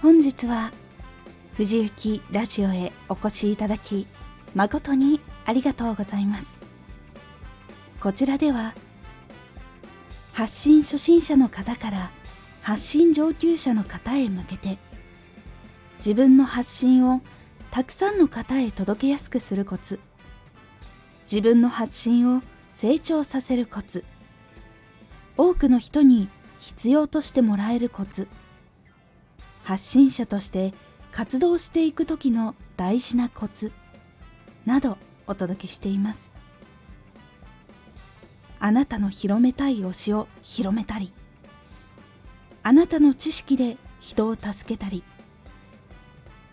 本日は藤幸ラジオへお越しいただき誠にありがとうございます。こちらでは発信初心者の方から発信上級者の方へ向けて自分の発信をたくさんの方へ届けやすくするコツ自分の発信を成長させるコツ多くの人に必要としてもらえるコツ発信者として活動していく時の大事なコツなどお届けしています。あなたの広めたい推しを広めたりあなたの知識で人を助けたり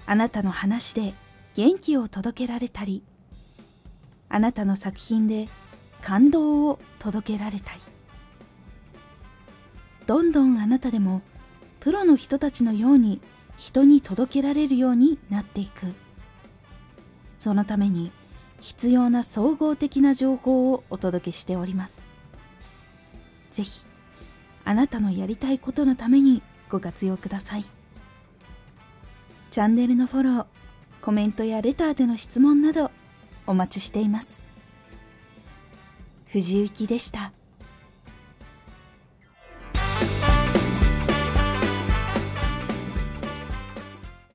あなたの話で元気を届けられたりあなたの作品で感動を届けられたり。どんどんあなたでもプロの人たちのように人に届けられるようになっていく。そのために必要な総合的な情報をお届けしております。ぜひあなたのやりたいことのためにご活用ください。チャンネルのフォローコメントやレターでの質問などお待ちしています。藤幸でした。